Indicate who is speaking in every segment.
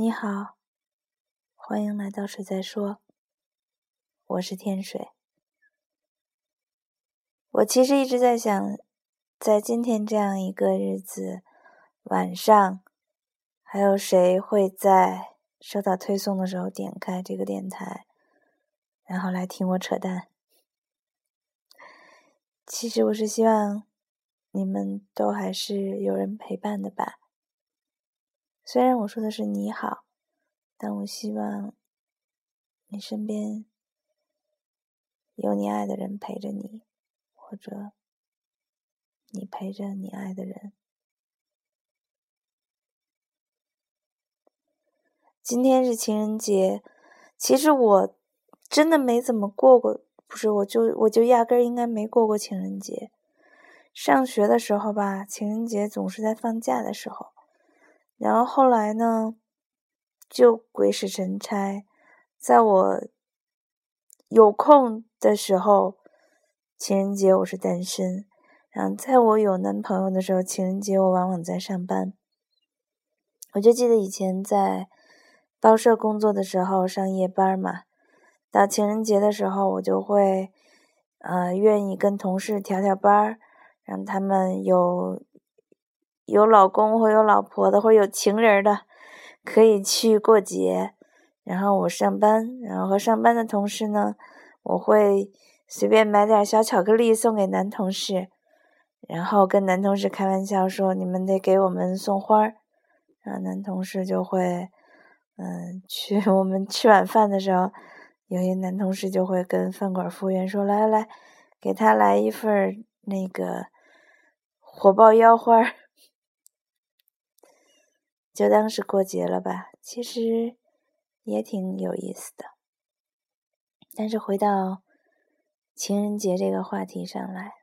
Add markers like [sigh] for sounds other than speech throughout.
Speaker 1: 你好，欢迎来到水在说。我是天水。我其实一直在想，在今天这样一个日子晚上，还有谁会在收到推送的时候点开这个电台，然后来听我扯淡？其实我是希望你们都还是有人陪伴的吧。虽然我说的是你好，但我希望你身边有你爱的人陪着你，或者你陪着你爱的人。今天是情人节，其实我真的没怎么过过，不是，我就我就压根儿应该没过过情人节。上学的时候吧，情人节总是在放假的时候。然后后来呢，就鬼使神差，在我有空的时候，情人节我是单身；然后在我有男朋友的时候，情人节我往往在上班。我就记得以前在报社工作的时候上夜班嘛，到情人节的时候，我就会呃愿意跟同事调调班儿，让他们有。有老公或有老婆的，或有情人的，可以去过节。然后我上班，然后和上班的同事呢，我会随便买点小巧克力送给男同事，然后跟男同事开玩笑说：“你们得给我们送花儿。”然后男同事就会，嗯，去 [laughs] 我们吃晚饭的时候，有些男同事就会跟饭馆服务员说：“来来来，给他来一份那个火爆腰花儿。”就当是过节了吧，其实也挺有意思的。但是回到情人节这个话题上来，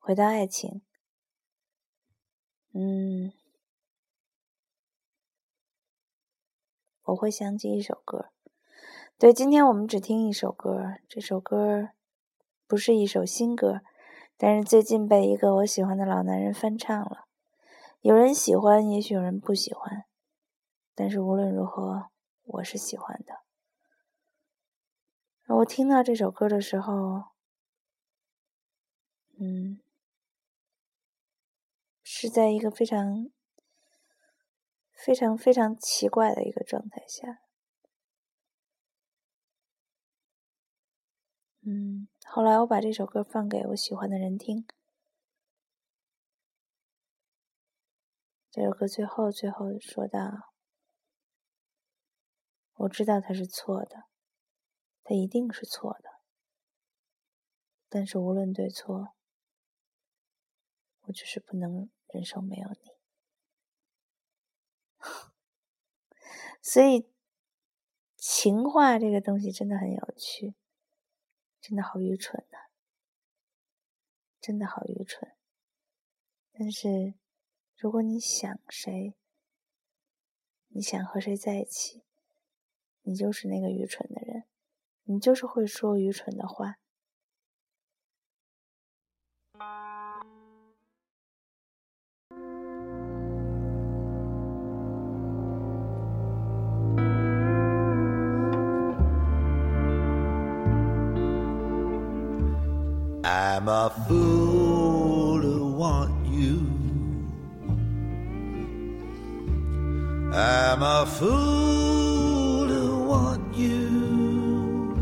Speaker 1: 回到爱情，嗯，我会想起一首歌。对，今天我们只听一首歌，这首歌不是一首新歌，但是最近被一个我喜欢的老男人翻唱了。有人喜欢，也许有人不喜欢，但是无论如何，我是喜欢的。我听到这首歌的时候，嗯，是在一个非常、非常、非常奇怪的一个状态下。嗯，后来我把这首歌放给我喜欢的人听。这首歌最后最后说道：“我知道他是错的，他一定是错的。但是无论对错，我就是不能忍受没有你。[laughs] 所以，情话这个东西真的很有趣，真的好愚蠢呐，真的好愚蠢。但是。”如果你想谁，你想和谁在一起，你就是那个愚蠢的人，你就是会说愚蠢的话。I'm a fool I'm a fool to want you.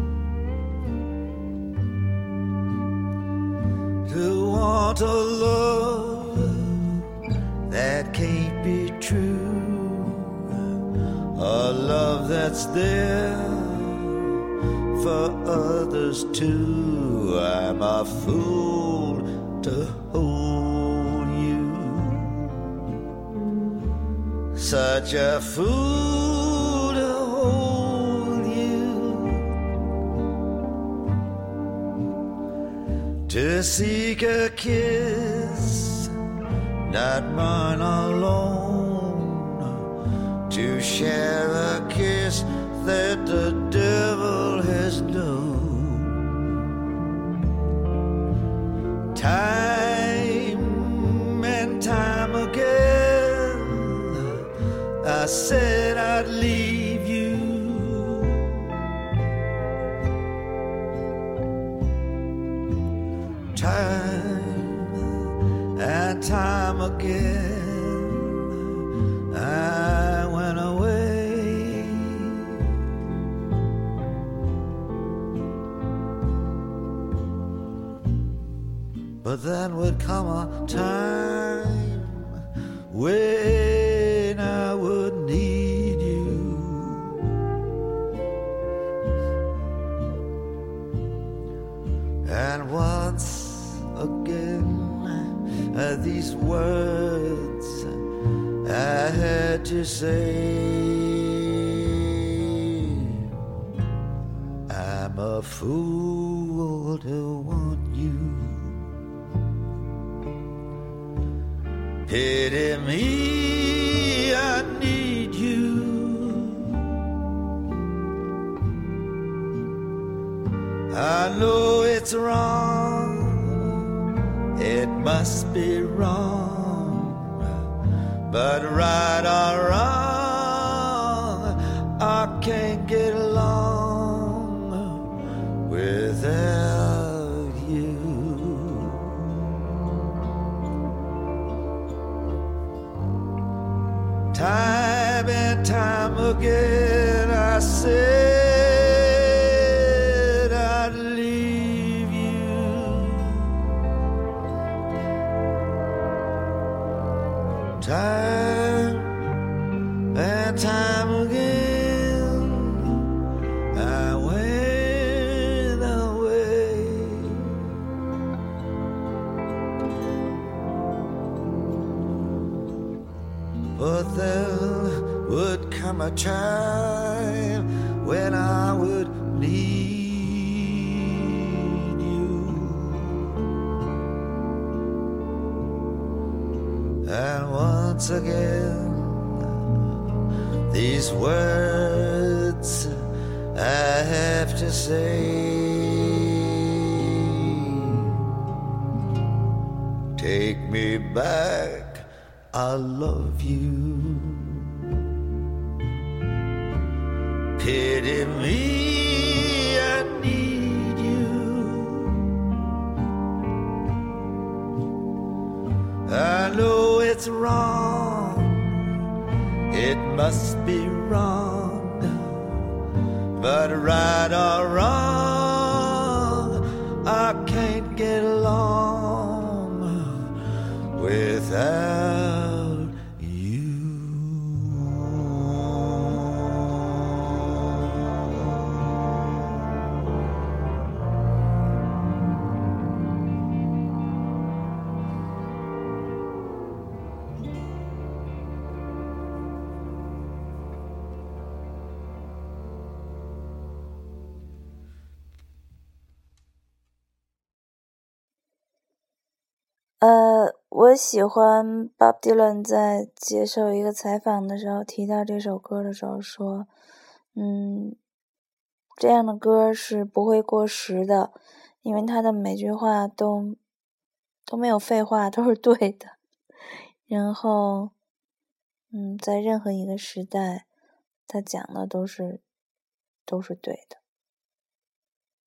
Speaker 1: To want a love that can't be true. A love that's there for others too. I'm a fool to hold. Such a fool to hold you. To seek a kiss not mine alone. To share a kiss that the devil has known. Time I said
Speaker 2: I'd leave you. Time and time again, I went away. But then would come a time when I would And once again, uh, these words I had to say. I'm a fool to want you. Pity me, it's wrong, it must be wrong, but right or wrong, I can't get along without you. Time and time again, I said But there would come a time when I would need you. And once again, these words I have to say. Take me back, I love you. Pity me, I need you. I know it's wrong, it must be wrong, but right or wrong,
Speaker 1: 我喜欢 Bob Dylan 在接受一个采访的时候提到这首歌的时候说：“嗯，这样的歌是不会过时的，因为他的每句话都都没有废话，都是对的。然后，嗯，在任何一个时代，他讲的都是都是对的。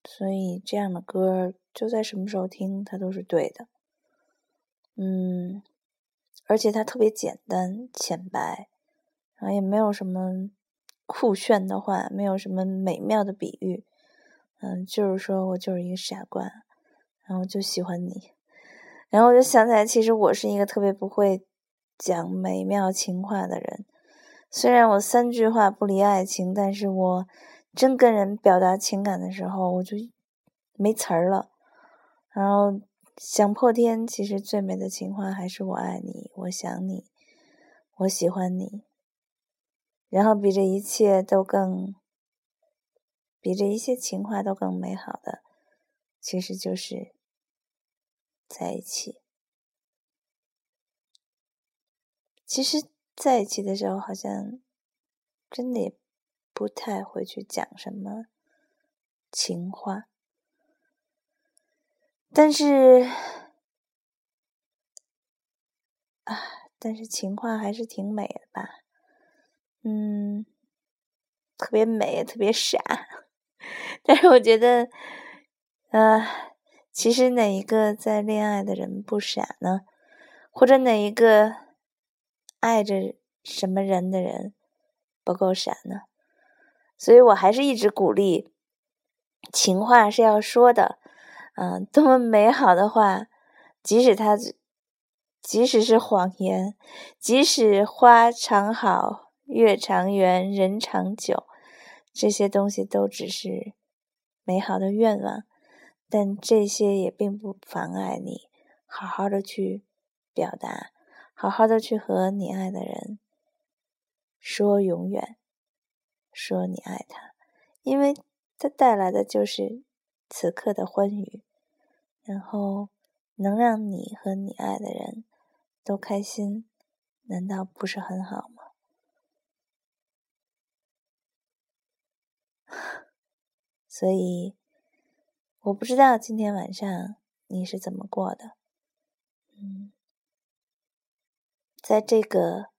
Speaker 1: 所以，这样的歌就在什么时候听，它都是对的。”嗯，而且它特别简单浅白，然后也没有什么酷炫的话，没有什么美妙的比喻，嗯，就是说我就是一个傻瓜，然后就喜欢你，然后我就想起来，其实我是一个特别不会讲美妙情话的人，虽然我三句话不离爱情，但是我真跟人表达情感的时候，我就没词儿了，然后。想破天，其实最美的情话还是“我爱你，我想你，我喜欢你”。然后比这一切都更，比这一切情话都更美好的，其实就是在一起。其实在一起的时候，好像真的也不太会去讲什么情话。但是，啊，但是情话还是挺美的吧？嗯，特别美，特别傻。[laughs] 但是我觉得，呃，其实哪一个在恋爱的人不傻呢？或者哪一个爱着什么人的人不够傻呢？所以我还是一直鼓励，情话是要说的，嗯，多么美好的话，即使它，即使是谎言，即使花常好，月长圆，人长久，这些东西都只是美好的愿望，但这些也并不妨碍你好好的去表达，好好的去和你爱的人说永远。说你爱他，因为它带来的就是此刻的欢愉，然后能让你和你爱的人都开心，难道不是很好吗？[laughs] 所以，我不知道今天晚上你是怎么过的。嗯，在这个。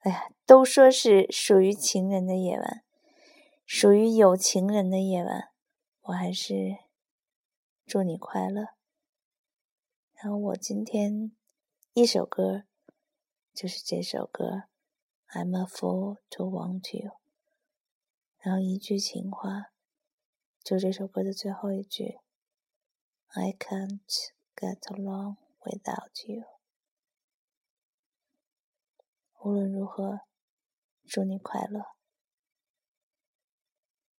Speaker 1: 哎呀，都说是属于情人的夜晚，属于有情人的夜晚，我还是祝你快乐。然后我今天一首歌就是这首歌，I'm a fool to want you。然后一句情话，就这首歌的最后一句，I can't get along without you。无论如何，祝你快乐。